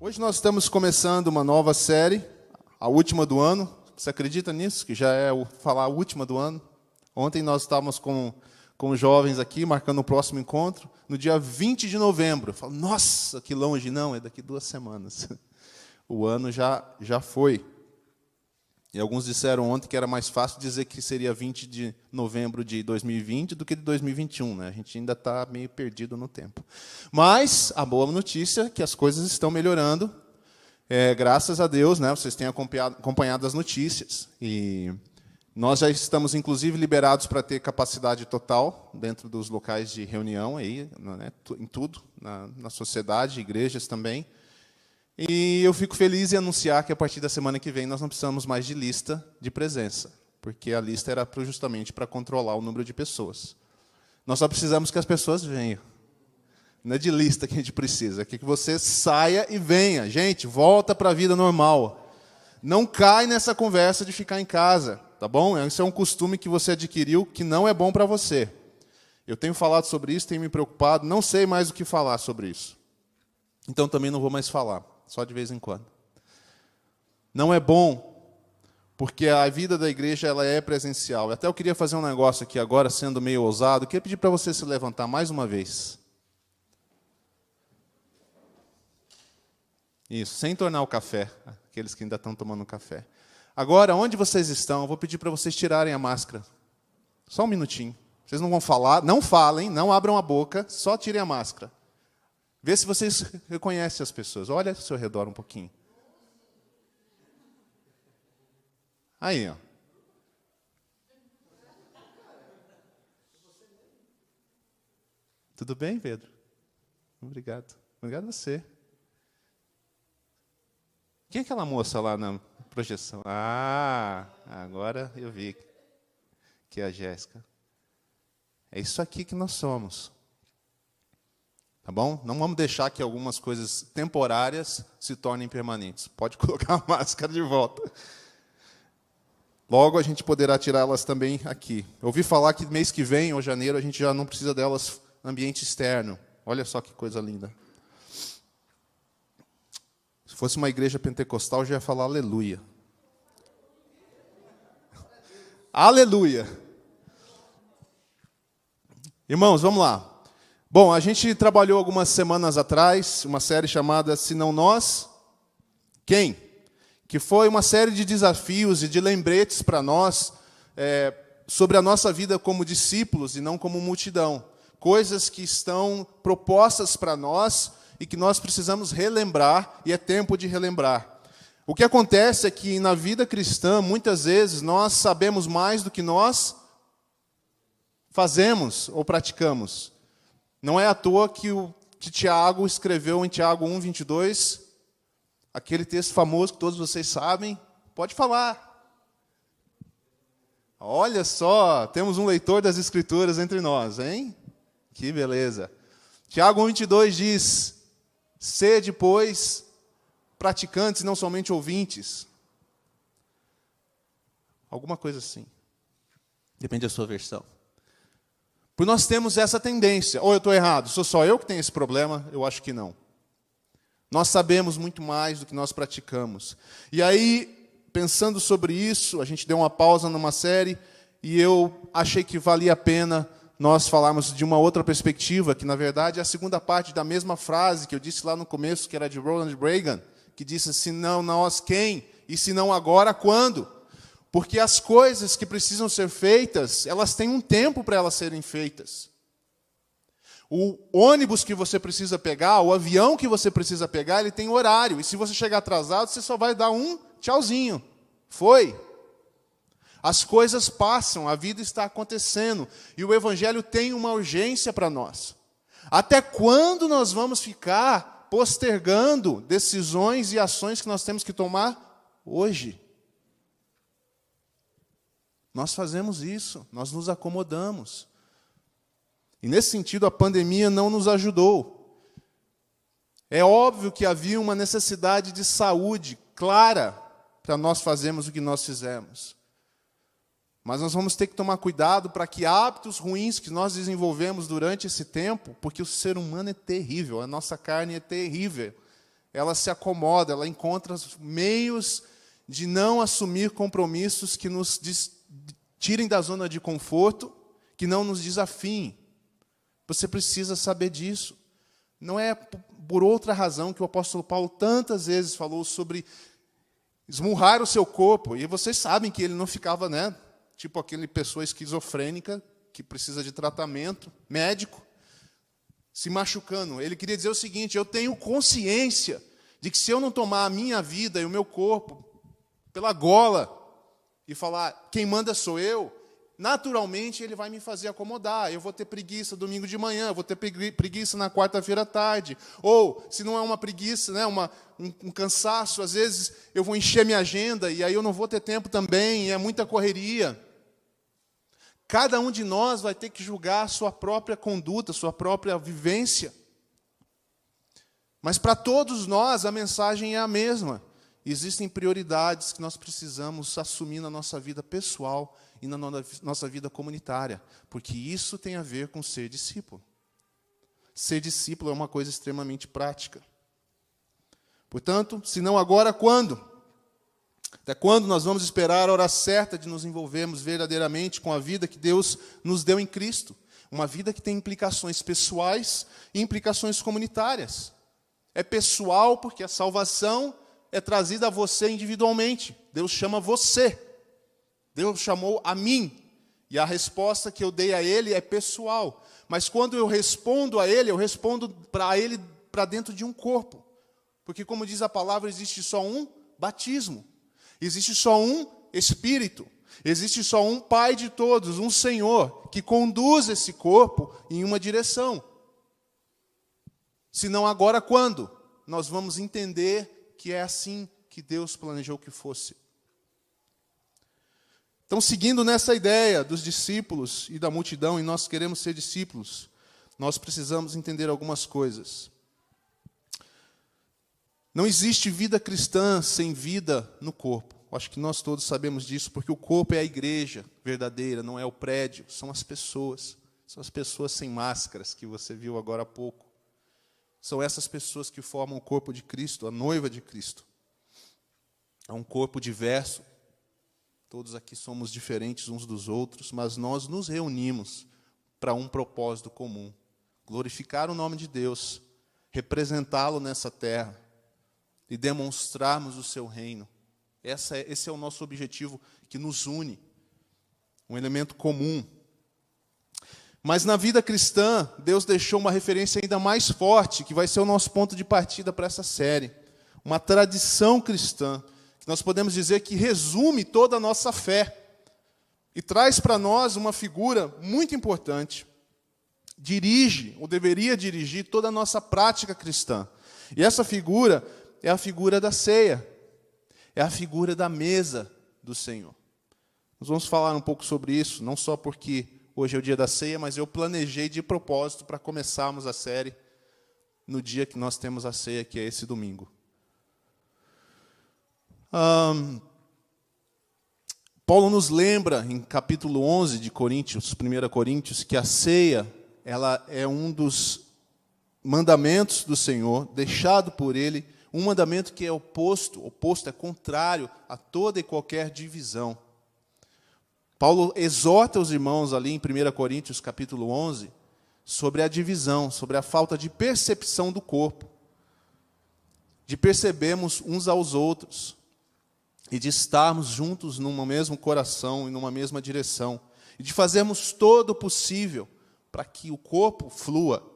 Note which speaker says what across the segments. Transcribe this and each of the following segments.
Speaker 1: Hoje nós estamos começando uma nova série, a última do ano. Você acredita nisso? Que já é o, falar a última do ano? Ontem nós estávamos com, com os jovens aqui, marcando o próximo encontro, no dia 20 de novembro. Eu falo, nossa, que longe. Não, é daqui duas semanas. O ano já, já foi. E alguns disseram ontem que era mais fácil dizer que seria 20 de novembro de 2020 do que de 2021. Né? A gente ainda está meio perdido no tempo. Mas a boa notícia é que as coisas estão melhorando. É, graças a Deus, né, vocês têm acompanhado, as notícias. E nós já estamos, inclusive, liberados para ter capacidade total dentro dos locais de reunião, aí, né, em tudo, na, na sociedade, igrejas também. E eu fico feliz em anunciar que a partir da semana que vem nós não precisamos mais de lista de presença, porque a lista era justamente para controlar o número de pessoas. Nós só precisamos que as pessoas venham. Não é de lista que a gente precisa, é que você saia e venha. Gente, volta para a vida normal. Não cai nessa conversa de ficar em casa, tá bom? Isso é um costume que você adquiriu que não é bom para você. Eu tenho falado sobre isso, tenho me preocupado, não sei mais o que falar sobre isso. Então também não vou mais falar só de vez em quando. Não é bom, porque a vida da igreja ela é presencial. Até eu queria fazer um negócio aqui agora, sendo meio ousado. Queria pedir para você se levantar mais uma vez. Isso, sem tornar o café, aqueles que ainda estão tomando café. Agora, onde vocês estão, eu vou pedir para vocês tirarem a máscara. Só um minutinho. Vocês não vão falar, não falem, não abram a boca, só tirem a máscara. Vê se vocês reconhecem as pessoas. Olha ao seu redor um pouquinho. Aí, ó. Tudo bem, Pedro? Obrigado. Obrigado a você. Quem é aquela moça lá na projeção? Ah, agora eu vi que é a Jéssica. É isso aqui que nós somos. Tá bom? Não vamos deixar que algumas coisas temporárias se tornem permanentes. Pode colocar a máscara de volta. Logo a gente poderá tirá-las também aqui. Eu ouvi falar que mês que vem, ou janeiro, a gente já não precisa delas no ambiente externo. Olha só que coisa linda. Se fosse uma igreja pentecostal, já ia falar aleluia. Aleluia. Irmãos, vamos lá. Bom, a gente trabalhou algumas semanas atrás uma série chamada Se Não Nós, Quem? Que foi uma série de desafios e de lembretes para nós é, sobre a nossa vida como discípulos e não como multidão. Coisas que estão propostas para nós e que nós precisamos relembrar, e é tempo de relembrar. O que acontece é que na vida cristã, muitas vezes, nós sabemos mais do que nós fazemos ou praticamos. Não é à toa que, o, que Tiago escreveu em Tiago 1, 22, aquele texto famoso que todos vocês sabem. Pode falar. Olha só, temos um leitor das Escrituras entre nós, hein? Que beleza. Tiago 1, 22 diz: Sede, pois, praticantes, não somente ouvintes. Alguma coisa assim. Depende da sua versão. Porque nós temos essa tendência. Ou eu estou errado? Sou só eu que tenho esse problema? Eu acho que não. Nós sabemos muito mais do que nós praticamos. E aí, pensando sobre isso, a gente deu uma pausa numa série e eu achei que valia a pena nós falarmos de uma outra perspectiva, que na verdade é a segunda parte da mesma frase que eu disse lá no começo, que era de Ronald Reagan, que disse: se não nós, quem? E se não agora, quando? Porque as coisas que precisam ser feitas, elas têm um tempo para elas serem feitas. O ônibus que você precisa pegar, o avião que você precisa pegar, ele tem horário. E se você chegar atrasado, você só vai dar um tchauzinho. Foi. As coisas passam, a vida está acontecendo. E o Evangelho tem uma urgência para nós. Até quando nós vamos ficar postergando decisões e ações que nós temos que tomar hoje? Nós fazemos isso, nós nos acomodamos. E nesse sentido, a pandemia não nos ajudou. É óbvio que havia uma necessidade de saúde clara para nós fazermos o que nós fizemos. Mas nós vamos ter que tomar cuidado para que hábitos ruins que nós desenvolvemos durante esse tempo, porque o ser humano é terrível, a nossa carne é terrível, ela se acomoda, ela encontra meios de não assumir compromissos que nos tirem da zona de conforto, que não nos desafiem. Você precisa saber disso. Não é por outra razão que o apóstolo Paulo tantas vezes falou sobre esmurrar o seu corpo. E vocês sabem que ele não ficava, né, tipo aquele pessoa esquizofrênica que precisa de tratamento médico, se machucando. Ele queria dizer o seguinte: eu tenho consciência de que se eu não tomar a minha vida e o meu corpo pela gola e falar quem manda sou eu, naturalmente ele vai me fazer acomodar. Eu vou ter preguiça domingo de manhã, vou ter preguiça na quarta-feira à tarde. Ou, se não é uma preguiça, né, uma, um, um, cansaço, às vezes eu vou encher minha agenda e aí eu não vou ter tempo também, é muita correria. Cada um de nós vai ter que julgar a sua própria conduta, a sua própria vivência. Mas para todos nós a mensagem é a mesma. Existem prioridades que nós precisamos assumir na nossa vida pessoal e na nossa vida comunitária, porque isso tem a ver com ser discípulo. Ser discípulo é uma coisa extremamente prática. Portanto, se não agora, quando? Até quando nós vamos esperar a hora certa de nos envolvermos verdadeiramente com a vida que Deus nos deu em Cristo? Uma vida que tem implicações pessoais e implicações comunitárias. É pessoal porque a salvação é trazida a você individualmente. Deus chama você. Deus chamou a mim. E a resposta que eu dei a Ele é pessoal. Mas quando eu respondo a Ele, eu respondo para Ele para dentro de um corpo. Porque, como diz a palavra, existe só um batismo. Existe só um Espírito. Existe só um Pai de todos, um Senhor, que conduz esse corpo em uma direção. Se não agora, quando? Nós vamos entender que é assim que Deus planejou que fosse. Então, seguindo nessa ideia dos discípulos e da multidão, e nós queremos ser discípulos, nós precisamos entender algumas coisas. Não existe vida cristã sem vida no corpo. Acho que nós todos sabemos disso, porque o corpo é a igreja verdadeira, não é o prédio, são as pessoas. São as pessoas sem máscaras que você viu agora há pouco. São essas pessoas que formam o corpo de Cristo, a noiva de Cristo. É um corpo diverso. Todos aqui somos diferentes uns dos outros, mas nós nos reunimos para um propósito comum: glorificar o nome de Deus, representá-lo nessa terra e demonstrarmos o seu reino. Essa é, esse é o nosso objetivo que nos une, um elemento comum. Mas na vida cristã, Deus deixou uma referência ainda mais forte, que vai ser o nosso ponto de partida para essa série. Uma tradição cristã, que nós podemos dizer que resume toda a nossa fé e traz para nós uma figura muito importante. Dirige, ou deveria dirigir, toda a nossa prática cristã. E essa figura é a figura da ceia, é a figura da mesa do Senhor. Nós vamos falar um pouco sobre isso, não só porque hoje é o dia da ceia, mas eu planejei de propósito para começarmos a série no dia que nós temos a ceia, que é esse domingo. Um, Paulo nos lembra em capítulo 11 de Coríntios, 1 Coríntios, que a ceia ela é um dos mandamentos do Senhor, deixado por ele um mandamento que é oposto, oposto é contrário a toda e qualquer divisão. Paulo exorta os irmãos ali em 1 Coríntios capítulo 11 sobre a divisão, sobre a falta de percepção do corpo, de percebermos uns aos outros e de estarmos juntos num mesmo coração e numa mesma direção, e de fazermos todo o possível para que o corpo flua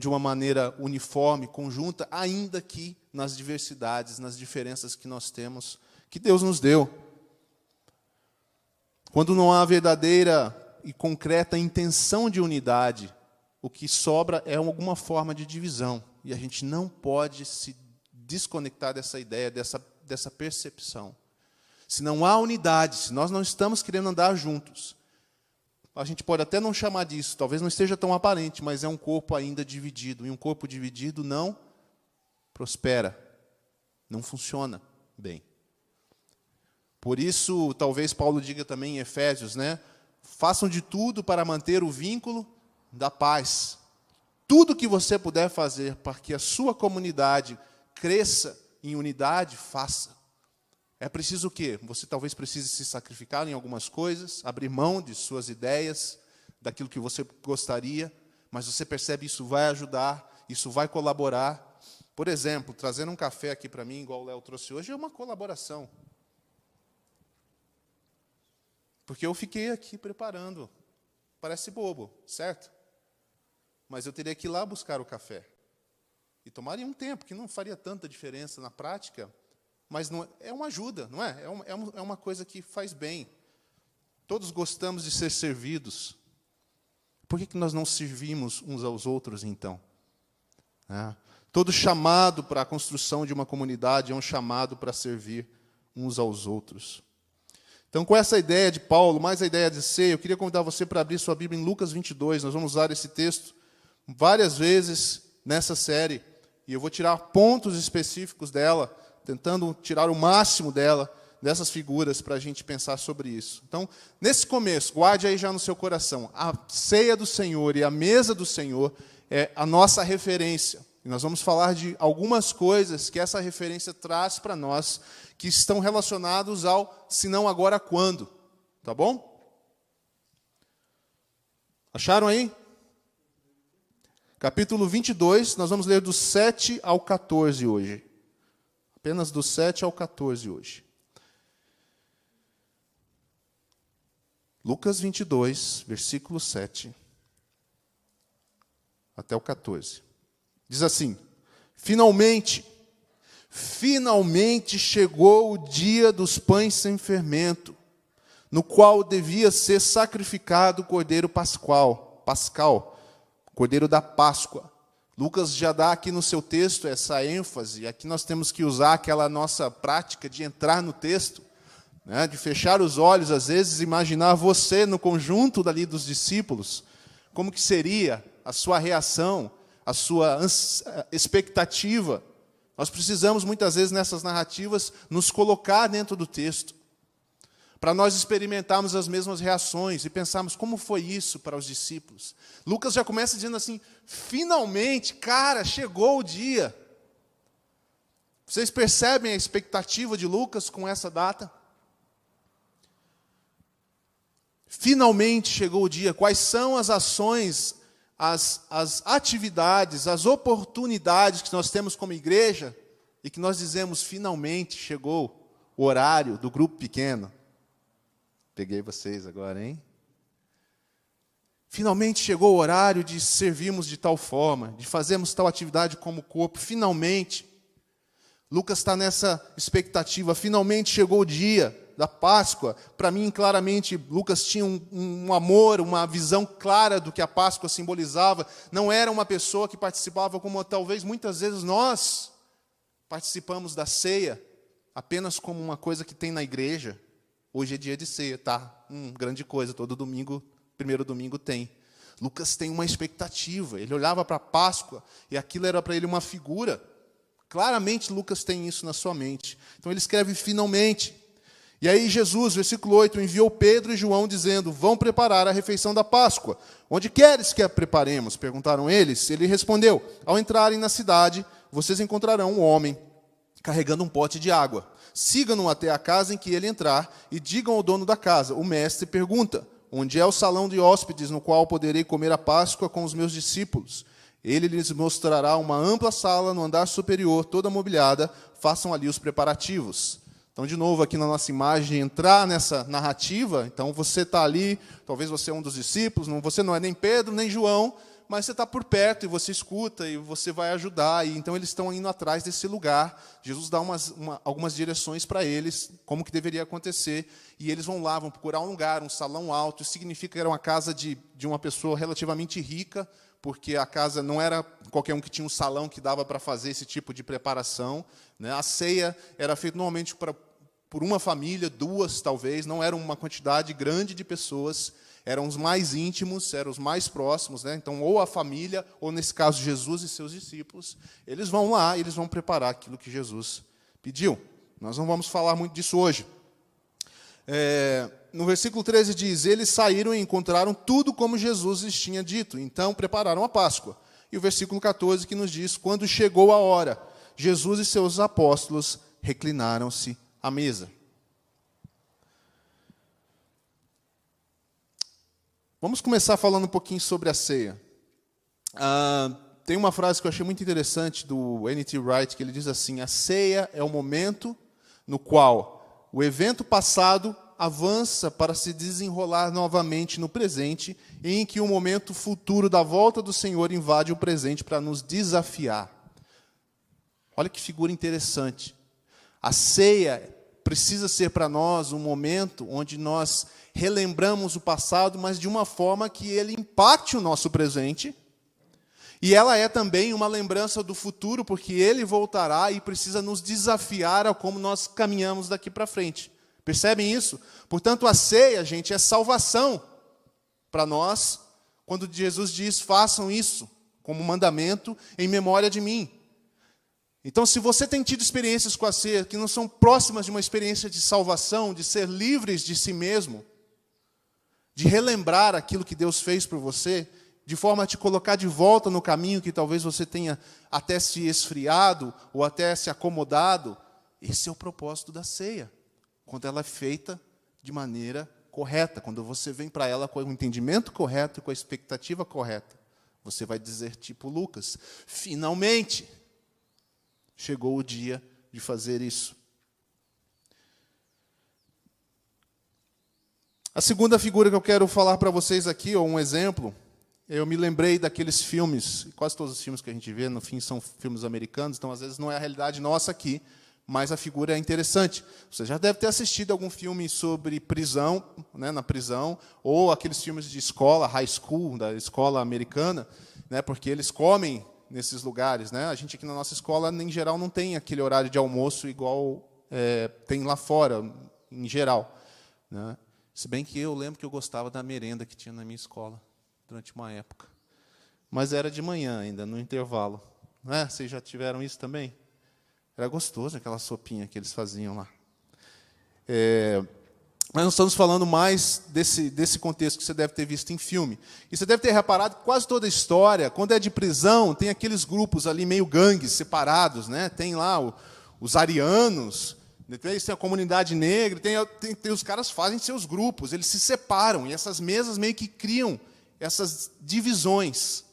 Speaker 1: de uma maneira uniforme, conjunta, ainda que nas diversidades, nas diferenças que nós temos, que Deus nos deu. Quando não há verdadeira e concreta intenção de unidade, o que sobra é alguma forma de divisão. E a gente não pode se desconectar dessa ideia, dessa, dessa percepção. Se não há unidade, se nós não estamos querendo andar juntos, a gente pode até não chamar disso, talvez não esteja tão aparente, mas é um corpo ainda dividido. E um corpo dividido não prospera, não funciona bem. Por isso, talvez Paulo diga também em Efésios, né? Façam de tudo para manter o vínculo da paz. Tudo que você puder fazer para que a sua comunidade cresça em unidade, faça. É preciso o quê? Você talvez precise se sacrificar em algumas coisas, abrir mão de suas ideias, daquilo que você gostaria, mas você percebe isso vai ajudar, isso vai colaborar. Por exemplo, trazendo um café aqui para mim, igual o Léo trouxe hoje, é uma colaboração. Porque eu fiquei aqui preparando. Parece bobo, certo? Mas eu teria que ir lá buscar o café. E tomaria um tempo, que não faria tanta diferença na prática, mas não, é uma ajuda, não é? É uma, é uma coisa que faz bem. Todos gostamos de ser servidos. Por que, que nós não servimos uns aos outros, então? É. Todo chamado para a construção de uma comunidade é um chamado para servir uns aos outros. Então, com essa ideia de Paulo, mais a ideia de ser, eu queria convidar você para abrir sua Bíblia em Lucas 22. Nós vamos usar esse texto várias vezes nessa série. E eu vou tirar pontos específicos dela, tentando tirar o máximo dela, dessas figuras, para a gente pensar sobre isso. Então, nesse começo, guarde aí já no seu coração: a ceia do Senhor e a mesa do Senhor é a nossa referência. E nós vamos falar de algumas coisas que essa referência traz para nós, que estão relacionados ao se não agora quando. Tá bom? Acharam aí? Capítulo 22, nós vamos ler do 7 ao 14 hoje. Apenas do 7 ao 14 hoje. Lucas 22, versículo 7 até o 14. Diz assim: Finalmente, finalmente chegou o dia dos pães sem fermento, no qual devia ser sacrificado o cordeiro pascual, pascal, cordeiro da Páscoa. Lucas já dá aqui no seu texto essa ênfase, aqui nós temos que usar aquela nossa prática de entrar no texto, né, de fechar os olhos, às vezes imaginar você no conjunto dali dos discípulos, como que seria a sua reação, a sua expectativa. Nós precisamos, muitas vezes, nessas narrativas, nos colocar dentro do texto, para nós experimentarmos as mesmas reações e pensarmos como foi isso para os discípulos. Lucas já começa dizendo assim: finalmente, cara, chegou o dia. Vocês percebem a expectativa de Lucas com essa data? Finalmente chegou o dia. Quais são as ações as, as atividades, as oportunidades que nós temos como igreja e que nós dizemos finalmente chegou o horário do grupo pequeno. Peguei vocês agora, hein? Finalmente chegou o horário de servirmos de tal forma, de fazermos tal atividade como corpo. Finalmente. Lucas está nessa expectativa. Finalmente chegou o dia da Páscoa, para mim, claramente, Lucas tinha um, um, amor, uma visão clara do que a Páscoa simbolizava. Não era uma pessoa que participava como talvez muitas vezes nós participamos da ceia apenas como uma coisa que tem na igreja. Hoje é dia de ceia, tá? Hum, grande coisa, todo domingo, primeiro domingo tem. Lucas tem uma expectativa. Ele olhava para a Páscoa e aquilo era para ele uma figura. Claramente Lucas tem isso na sua mente. Então ele escreve finalmente. E aí Jesus, versículo 8, enviou Pedro e João dizendo: Vão preparar a refeição da Páscoa. Onde queres que a preparemos? Perguntaram eles. Ele respondeu: Ao entrarem na cidade, vocês encontrarão um homem carregando um pote de água. Sigam-no até a casa em que ele entrar e digam ao dono da casa: O mestre pergunta: Onde é o salão de hóspedes no qual poderei comer a Páscoa com os meus discípulos? Ele lhes mostrará uma ampla sala no andar superior, toda mobiliada. Façam ali os preparativos. Então, de novo, aqui na nossa imagem, entrar nessa narrativa. Então, você está ali, talvez você é um dos discípulos, não, você não é nem Pedro, nem João, mas você está por perto e você escuta e você vai ajudar. E, então, eles estão indo atrás desse lugar. Jesus dá umas, uma, algumas direções para eles, como que deveria acontecer. E eles vão lá, vão procurar um lugar, um salão alto. Isso significa que era uma casa de, de uma pessoa relativamente rica, porque a casa não era qualquer um que tinha um salão que dava para fazer esse tipo de preparação. Né? A ceia era feita normalmente pra, por uma família, duas talvez, não era uma quantidade grande de pessoas, eram os mais íntimos, eram os mais próximos, né? então ou a família, ou nesse caso Jesus e seus discípulos, eles vão lá e eles vão preparar aquilo que Jesus pediu. Nós não vamos falar muito disso hoje. É, no versículo 13 diz: Eles saíram e encontraram tudo como Jesus lhes tinha dito, então prepararam a Páscoa. E o versículo 14 que nos diz: Quando chegou a hora, Jesus e seus apóstolos reclinaram-se à mesa. Vamos começar falando um pouquinho sobre a ceia. Ah, tem uma frase que eu achei muito interessante do N.T. Wright, que ele diz assim: A ceia é o momento no qual o evento passado avança para se desenrolar novamente no presente, e em que o momento futuro da volta do Senhor invade o presente para nos desafiar. Olha que figura interessante. A ceia precisa ser para nós um momento onde nós relembramos o passado, mas de uma forma que ele impacte o nosso presente. E ela é também uma lembrança do futuro, porque ele voltará e precisa nos desafiar a como nós caminhamos daqui para frente. Percebem isso? Portanto, a ceia, gente, é salvação para nós, quando Jesus diz: façam isso como mandamento em memória de mim. Então, se você tem tido experiências com a ceia que não são próximas de uma experiência de salvação, de ser livres de si mesmo, de relembrar aquilo que Deus fez por você, de forma a te colocar de volta no caminho que talvez você tenha até se esfriado ou até se acomodado, esse é o propósito da ceia, quando ela é feita de maneira correta, quando você vem para ela com o entendimento correto e com a expectativa correta. Você vai dizer, tipo Lucas, finalmente chegou o dia de fazer isso. A segunda figura que eu quero falar para vocês aqui, ou um exemplo, eu me lembrei daqueles filmes, quase todos os filmes que a gente vê, no fim, são filmes americanos, então às vezes não é a realidade nossa aqui, mas a figura é interessante. Você já deve ter assistido algum filme sobre prisão, né, na prisão, ou aqueles filmes de escola, high school, da escola americana, né, porque eles comem nesses lugares. Né? A gente aqui na nossa escola, em geral, não tem aquele horário de almoço igual é, tem lá fora, em geral. Né? Se bem que eu lembro que eu gostava da merenda que tinha na minha escola, durante uma época. Mas era de manhã ainda, no intervalo. Né? Vocês já tiveram isso também? Era gostoso aquela sopinha que eles faziam lá. É, nós estamos falando mais desse, desse contexto que você deve ter visto em filme. E você deve ter reparado que quase toda a história, quando é de prisão, tem aqueles grupos ali meio gangues separados. Né? Tem lá o, os arianos, né? tem a comunidade negra, tem, tem, tem, os caras fazem seus grupos, eles se separam, e essas mesas meio que criam essas divisões.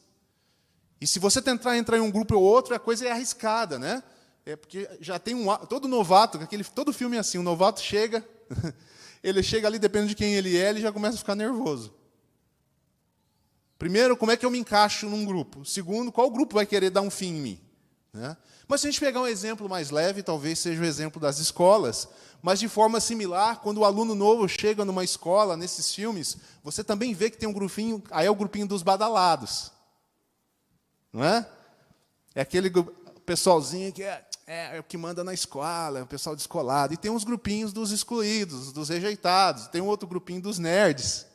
Speaker 1: E se você tentar entrar em um grupo ou outro, a coisa é arriscada, né? É porque já tem um todo novato, aquele todo filme é assim, o novato chega ele chega ali, dependendo de quem ele é, ele já começa a ficar nervoso. Primeiro, como é que eu me encaixo num grupo? Segundo, qual grupo vai querer dar um fim em mim? Né? Mas se a gente pegar um exemplo mais leve, talvez seja o exemplo das escolas, mas de forma similar, quando o aluno novo chega numa escola, nesses filmes, você também vê que tem um grupinho, aí é o grupinho dos badalados. Não é? É aquele pessoalzinho que é é, é, o que manda na escola, é o pessoal descolado. E tem uns grupinhos dos excluídos, dos rejeitados, tem um outro grupinho dos nerds.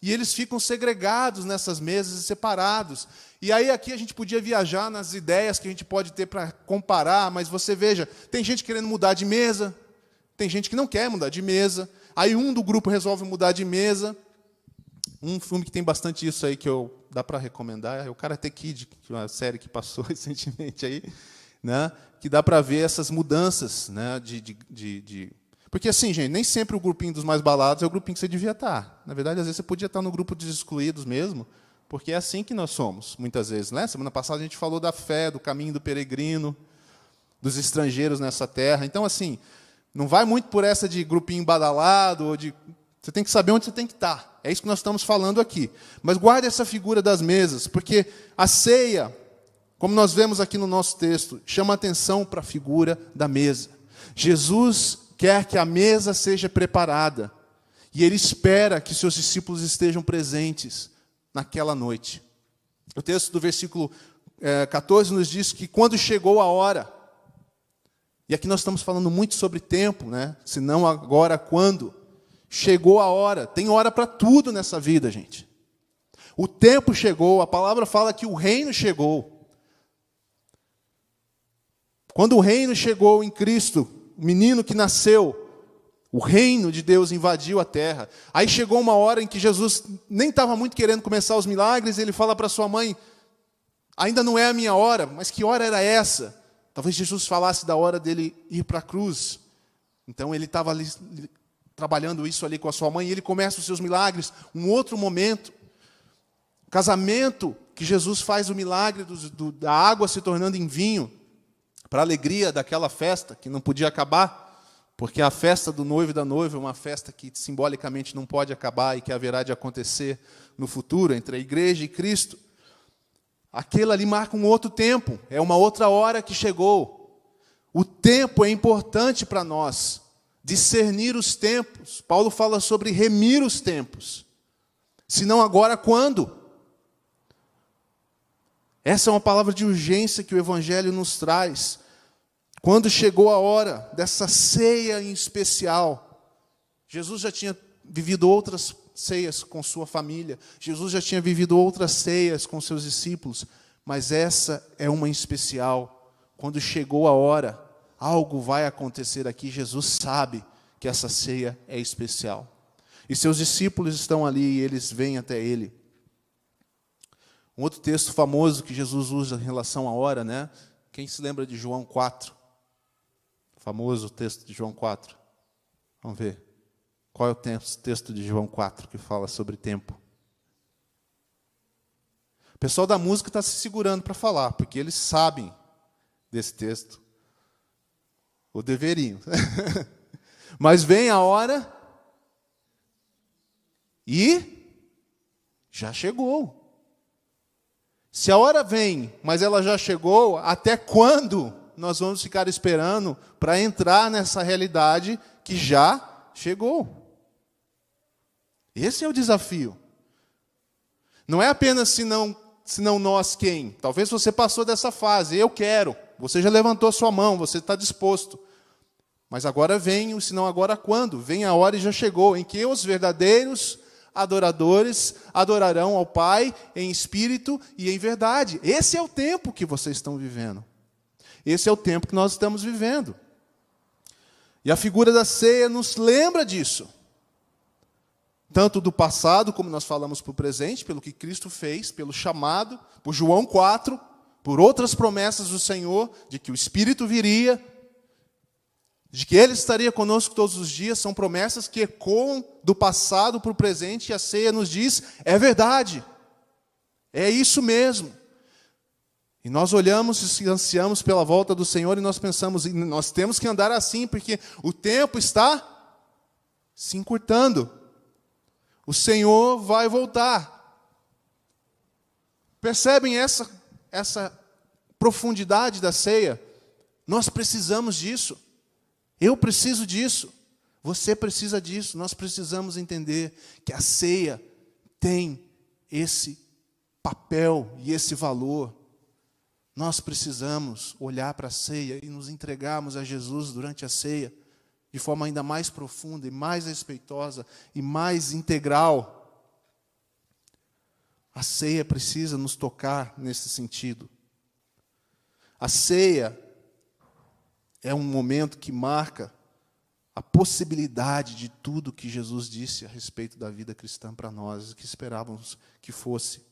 Speaker 1: E eles ficam segregados nessas mesas e separados. E aí aqui a gente podia viajar nas ideias que a gente pode ter para comparar, mas você veja, tem gente querendo mudar de mesa, tem gente que não quer mudar de mesa. Aí um do grupo resolve mudar de mesa. Um filme que tem bastante isso aí que eu dá para recomendar é o Karate Kid, é uma série que passou recentemente aí né, que dá para ver essas mudanças né, de, de, de, de, Porque, assim, gente, nem sempre o grupinho dos mais balados é o grupinho que você devia estar. Na verdade, às vezes você podia estar no grupo dos excluídos mesmo, porque é assim que nós somos, muitas vezes. Né? Semana passada a gente falou da fé, do caminho do peregrino, dos estrangeiros nessa terra. Então, assim, não vai muito por essa de grupinho badalado, ou de. Você tem que saber onde você tem que estar. É isso que nós estamos falando aqui. Mas guarde essa figura das mesas, porque a ceia como nós vemos aqui no nosso texto, chama atenção para a figura da mesa. Jesus quer que a mesa seja preparada e ele espera que seus discípulos estejam presentes naquela noite. O texto do versículo é, 14 nos diz que quando chegou a hora, e aqui nós estamos falando muito sobre tempo, né? Se não agora, quando? Chegou a hora. Tem hora para tudo nessa vida, gente. O tempo chegou, a palavra fala que o reino chegou. Quando o reino chegou em Cristo, o menino que nasceu, o reino de Deus invadiu a terra. Aí chegou uma hora em que Jesus nem estava muito querendo começar os milagres, e ele fala para sua mãe: Ainda não é a minha hora, mas que hora era essa? Talvez Jesus falasse da hora dele ir para a cruz. Então ele estava trabalhando isso ali com a sua mãe e ele começa os seus milagres. Um outro momento, casamento, que Jesus faz o milagre do, do, da água se tornando em vinho, para a alegria daquela festa que não podia acabar. Porque a festa do noivo e da noiva é uma festa que simbolicamente não pode acabar e que haverá de acontecer no futuro entre a igreja e Cristo. Aquilo ali marca um outro tempo, é uma outra hora que chegou. O tempo é importante para nós, discernir os tempos. Paulo fala sobre remir os tempos. Se não agora, quando? Essa é uma palavra de urgência que o Evangelho nos traz. Quando chegou a hora dessa ceia em especial, Jesus já tinha vivido outras ceias com sua família, Jesus já tinha vivido outras ceias com seus discípulos, mas essa é uma em especial. Quando chegou a hora, algo vai acontecer aqui, Jesus sabe que essa ceia é especial. E seus discípulos estão ali e eles vêm até ele. Um outro texto famoso que Jesus usa em relação à hora, né? Quem se lembra de João 4? famoso texto de João 4. Vamos ver. Qual é o texto de João 4 que fala sobre tempo? O pessoal da música está se segurando para falar, porque eles sabem desse texto. Ou deveriam. Mas vem a hora e já chegou. Se a hora vem, mas ela já chegou, até quando nós vamos ficar esperando para entrar nessa realidade que já chegou. Esse é o desafio. Não é apenas se não, se não nós quem. Talvez você passou dessa fase, eu quero. Você já levantou sua mão, você está disposto. Mas agora vem o senão agora quando? Vem a hora e já chegou, em que os verdadeiros adoradores adorarão ao Pai em espírito e em verdade. Esse é o tempo que vocês estão vivendo. Esse é o tempo que nós estamos vivendo. E a figura da ceia nos lembra disso. Tanto do passado, como nós falamos para o presente, pelo que Cristo fez, pelo chamado, por João 4, por outras promessas do Senhor, de que o Espírito viria, de que Ele estaria conosco todos os dias, são promessas que ecoam do passado para o presente, e a ceia nos diz: é verdade, é isso mesmo. E nós olhamos e ansiamos pela volta do Senhor e nós pensamos, nós temos que andar assim, porque o tempo está se encurtando. O Senhor vai voltar. Percebem essa, essa profundidade da ceia? Nós precisamos disso. Eu preciso disso. Você precisa disso. Nós precisamos entender que a ceia tem esse papel e esse valor nós precisamos olhar para a ceia e nos entregarmos a Jesus durante a ceia, de forma ainda mais profunda e mais respeitosa e mais integral. A ceia precisa nos tocar nesse sentido. A ceia é um momento que marca a possibilidade de tudo que Jesus disse a respeito da vida cristã para nós, que esperávamos que fosse.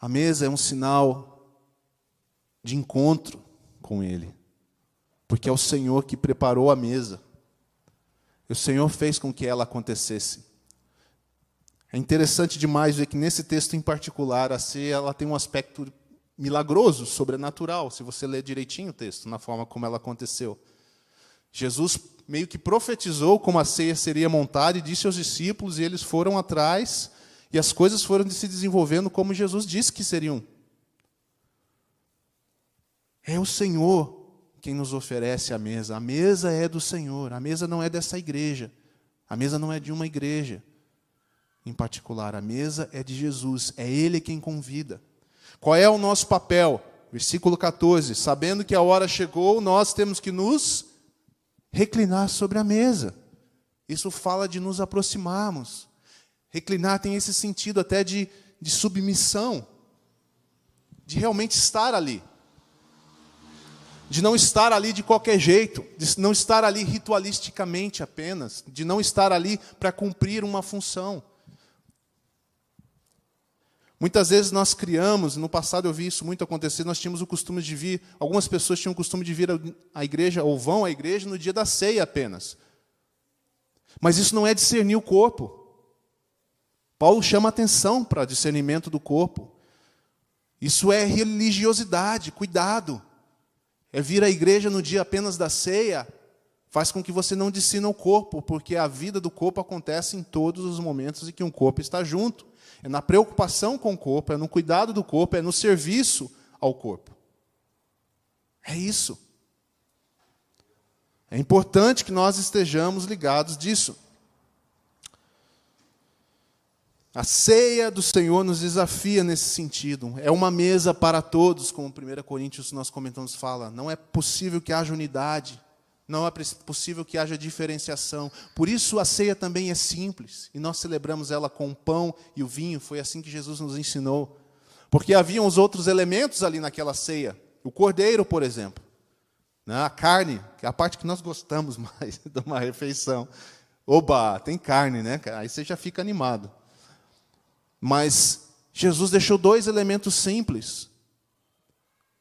Speaker 1: A mesa é um sinal de encontro com Ele, porque é o Senhor que preparou a mesa. E o Senhor fez com que ela acontecesse. É interessante demais ver que nesse texto em particular, a ceia ela tem um aspecto milagroso, sobrenatural, se você ler direitinho o texto, na forma como ela aconteceu. Jesus meio que profetizou como a ceia seria montada e disse aos discípulos, e eles foram atrás e as coisas foram se desenvolvendo como Jesus disse que seriam. É o Senhor quem nos oferece a mesa. A mesa é do Senhor. A mesa não é dessa igreja. A mesa não é de uma igreja em particular. A mesa é de Jesus. É Ele quem convida. Qual é o nosso papel? Versículo 14. Sabendo que a hora chegou, nós temos que nos reclinar sobre a mesa. Isso fala de nos aproximarmos. Reclinar tem esse sentido até de, de submissão, de realmente estar ali. De não estar ali de qualquer jeito, de não estar ali ritualisticamente apenas, de não estar ali para cumprir uma função. Muitas vezes nós criamos, no passado eu vi isso muito acontecer, nós tínhamos o costume de vir, algumas pessoas tinham o costume de vir à igreja, ou vão à igreja no dia da ceia apenas. Mas isso não é discernir o corpo. Paulo chama atenção para discernimento do corpo. Isso é religiosidade, cuidado. É vir à igreja no dia apenas da ceia, faz com que você não discina o corpo, porque a vida do corpo acontece em todos os momentos em que um corpo está junto é na preocupação com o corpo, é no cuidado do corpo, é no serviço ao corpo. É isso. É importante que nós estejamos ligados disso. A ceia do Senhor nos desafia nesse sentido. É uma mesa para todos, como 1 Coríntios nós comentamos fala. Não é possível que haja unidade. Não é possível que haja diferenciação. Por isso a ceia também é simples. E nós celebramos ela com o pão e o vinho. Foi assim que Jesus nos ensinou. Porque haviam os outros elementos ali naquela ceia. O cordeiro, por exemplo. Né? A carne, que é a parte que nós gostamos mais de uma refeição. Oba, tem carne, né? Aí você já fica animado. Mas Jesus deixou dois elementos simples.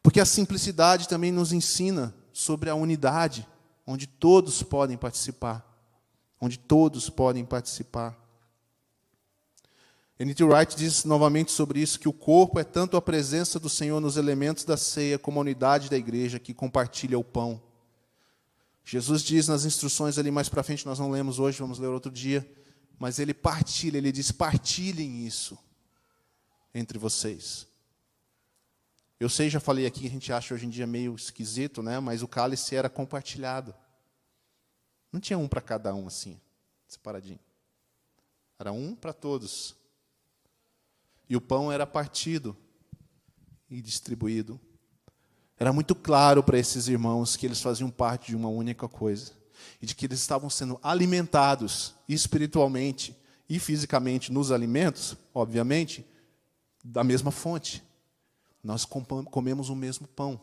Speaker 1: Porque a simplicidade também nos ensina sobre a unidade onde todos podem participar. Onde todos podem participar. N.T. Wright diz novamente sobre isso que o corpo é tanto a presença do Senhor nos elementos da ceia como a unidade da igreja que compartilha o pão. Jesus diz nas instruções ali mais para frente, nós não lemos hoje, vamos ler outro dia, mas ele partilha, ele diz: partilhem isso entre vocês. Eu sei, já falei aqui, a gente acha hoje em dia meio esquisito, né? mas o cálice era compartilhado. Não tinha um para cada um assim, separadinho. Era um para todos. E o pão era partido e distribuído. Era muito claro para esses irmãos que eles faziam parte de uma única coisa e de que eles estavam sendo alimentados espiritualmente e fisicamente nos alimentos, obviamente, da mesma fonte nós comemos o mesmo pão.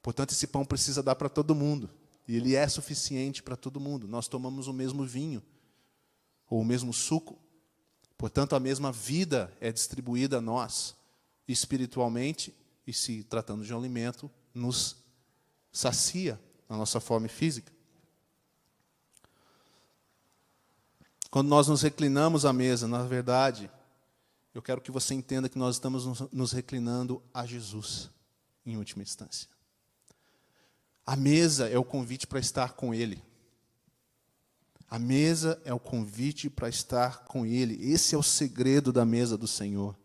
Speaker 1: Portanto, esse pão precisa dar para todo mundo. E ele é suficiente para todo mundo. Nós tomamos o mesmo vinho, ou o mesmo suco. Portanto, a mesma vida é distribuída a nós, espiritualmente, e se tratando de um alimento, nos sacia a nossa fome física. Quando nós nos reclinamos à mesa, na verdade, eu quero que você entenda que nós estamos nos reclinando a Jesus, em última instância. A mesa é o convite para estar com Ele. A mesa é o convite para estar com Ele. Esse é o segredo da mesa do Senhor.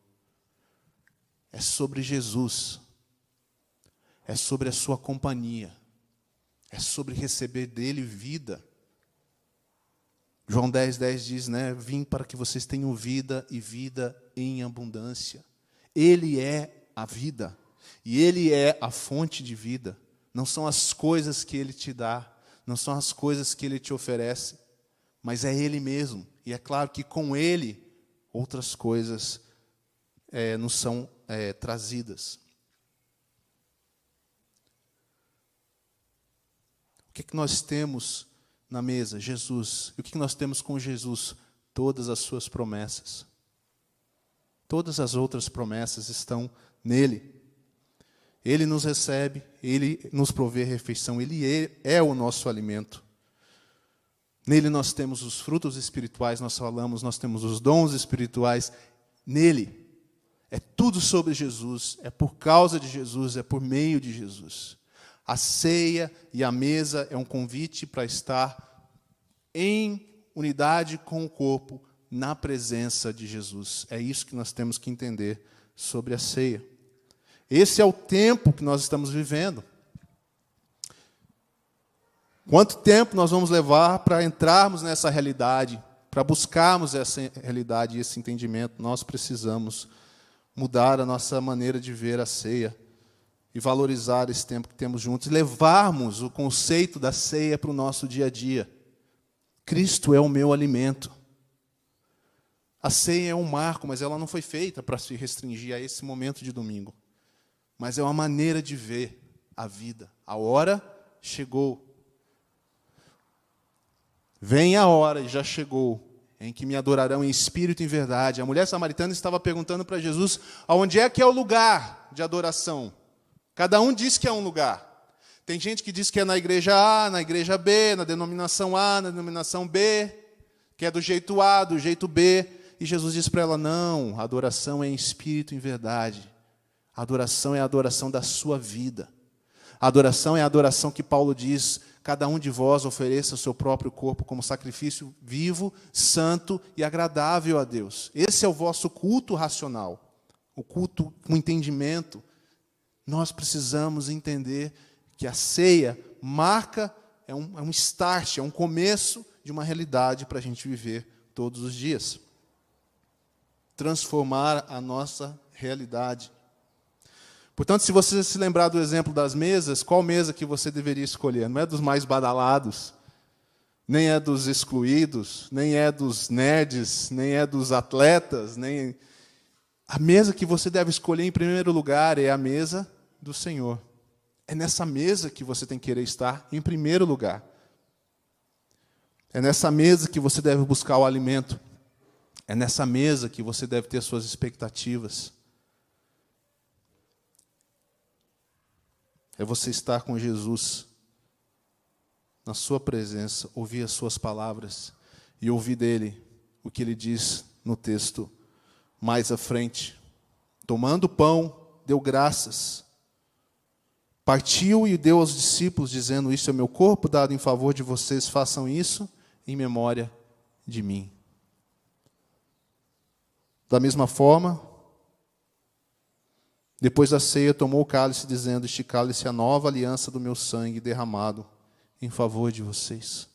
Speaker 1: É sobre Jesus. É sobre a Sua companhia. É sobre receber dele vida. João 10, 10 diz, né? Vim para que vocês tenham vida e vida em abundância. Ele é a vida. E Ele é a fonte de vida. Não são as coisas que Ele te dá, não são as coisas que Ele te oferece, mas é Ele mesmo. E é claro que com Ele, outras coisas é, nos são é, trazidas. O que, é que nós temos na mesa? Jesus. E o que, que nós temos com Jesus? Todas as suas promessas. Todas as outras promessas estão nele. Ele nos recebe, ele nos provê refeição, ele é, é o nosso alimento. Nele nós temos os frutos espirituais, nós falamos, nós temos os dons espirituais. Nele é tudo sobre Jesus, é por causa de Jesus, é por meio de Jesus. A ceia e a mesa é um convite para estar em unidade com o corpo, na presença de Jesus. É isso que nós temos que entender sobre a ceia. Esse é o tempo que nós estamos vivendo. Quanto tempo nós vamos levar para entrarmos nessa realidade, para buscarmos essa realidade e esse entendimento? Nós precisamos mudar a nossa maneira de ver a ceia e valorizar esse tempo que temos juntos, levarmos o conceito da ceia para o nosso dia a dia. Cristo é o meu alimento. A ceia é um marco, mas ela não foi feita para se restringir a esse momento de domingo. Mas é uma maneira de ver a vida. A hora chegou. Vem a hora e já chegou em que me adorarão em espírito e em verdade. A mulher samaritana estava perguntando para Jesus aonde é que é o lugar de adoração. Cada um diz que é um lugar. Tem gente que diz que é na igreja A, na igreja B, na denominação A, na denominação B, que é do jeito A, do jeito B. E Jesus diz para ela: não, a adoração é em espírito e em verdade. A adoração é a adoração da sua vida. A adoração é a adoração que Paulo diz: cada um de vós ofereça o seu próprio corpo como sacrifício vivo, santo e agradável a Deus. Esse é o vosso culto racional, o culto com entendimento. Nós precisamos entender que a ceia marca, é um, é um start, é um começo de uma realidade para a gente viver todos os dias. Transformar a nossa realidade. Portanto, se você se lembrar do exemplo das mesas, qual mesa que você deveria escolher? Não é dos mais badalados, nem é dos excluídos, nem é dos nerds, nem é dos atletas, nem a mesa que você deve escolher em primeiro lugar é a mesa do Senhor. É nessa mesa que você tem que querer estar em primeiro lugar. É nessa mesa que você deve buscar o alimento. É nessa mesa que você deve ter suas expectativas. é você estar com Jesus na Sua presença, ouvir as Suas palavras e ouvir dele o que ele diz no texto mais à frente. Tomando o pão, deu graças, partiu e deu aos discípulos, dizendo: Isso é meu corpo dado em favor de vocês, façam isso em memória de mim. Da mesma forma, depois da ceia, tomou o cálice, dizendo: Este cálice é a nova aliança do meu sangue derramado em favor de vocês.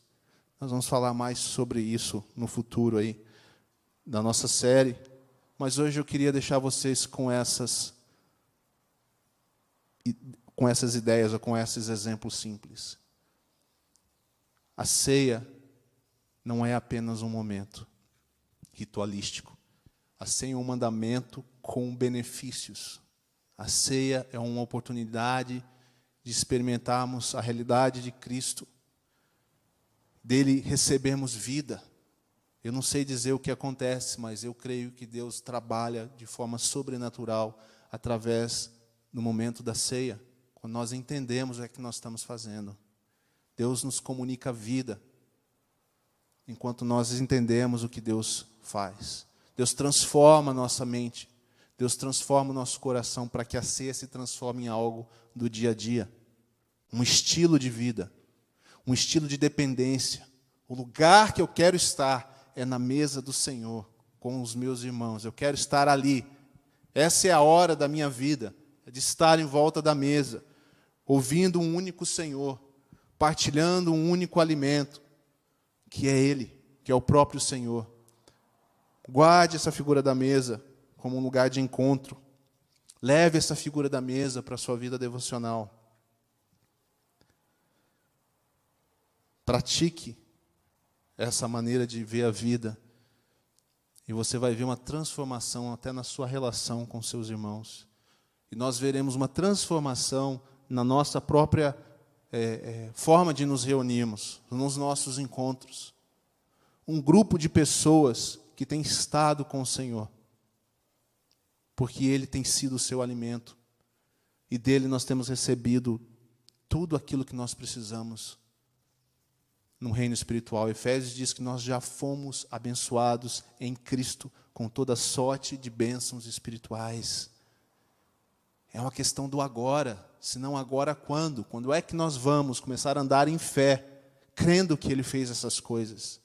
Speaker 1: Nós vamos falar mais sobre isso no futuro aí, da nossa série. Mas hoje eu queria deixar vocês com essas, com essas ideias, ou com esses exemplos simples. A ceia não é apenas um momento ritualístico. A ceia é um mandamento com benefícios a ceia é uma oportunidade de experimentarmos a realidade de Cristo, dele recebermos vida. Eu não sei dizer o que acontece, mas eu creio que Deus trabalha de forma sobrenatural através do momento da ceia, quando nós entendemos o que nós estamos fazendo. Deus nos comunica vida, enquanto nós entendemos o que Deus faz. Deus transforma a nossa mente, Deus transforma o nosso coração para que a ceia se transforme em algo do dia a dia, um estilo de vida, um estilo de dependência. O lugar que eu quero estar é na mesa do Senhor, com os meus irmãos. Eu quero estar ali. Essa é a hora da minha vida, é de estar em volta da mesa, ouvindo um único Senhor, partilhando um único alimento, que é Ele, que é o próprio Senhor. Guarde essa figura da mesa como um lugar de encontro. Leve essa figura da mesa para a sua vida devocional. Pratique essa maneira de ver a vida. E você vai ver uma transformação até na sua relação com seus irmãos. E nós veremos uma transformação na nossa própria é, é, forma de nos reunirmos, nos nossos encontros. Um grupo de pessoas que tem estado com o Senhor porque Ele tem sido o seu alimento. E dele nós temos recebido tudo aquilo que nós precisamos no reino espiritual. Efésios diz que nós já fomos abençoados em Cristo com toda sorte de bênçãos espirituais. É uma questão do agora, senão agora quando? Quando é que nós vamos começar a andar em fé, crendo que Ele fez essas coisas?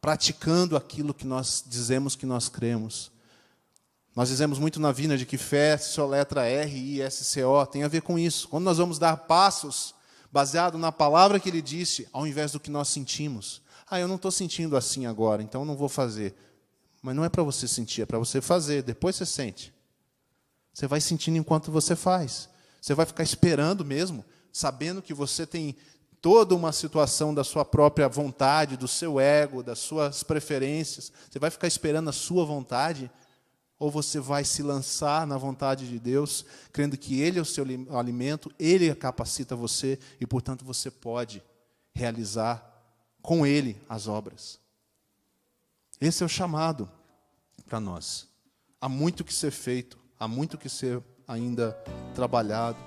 Speaker 1: Praticando aquilo que nós dizemos que nós cremos. Nós dizemos muito na Vina de que fé só letra R, I, S, C, O, tem a ver com isso. Quando nós vamos dar passos baseado na palavra que ele disse, ao invés do que nós sentimos. Ah, eu não estou sentindo assim agora, então não vou fazer. Mas não é para você sentir, é para você fazer. Depois você sente. Você vai sentindo enquanto você faz. Você vai ficar esperando mesmo, sabendo que você tem toda uma situação da sua própria vontade, do seu ego, das suas preferências. Você vai ficar esperando a sua vontade ou você vai se lançar na vontade de Deus, crendo que Ele é o seu alimento, Ele capacita você e, portanto, você pode realizar com Ele as obras. Esse é o chamado para nós. Há muito que ser feito, há muito que ser ainda trabalhado.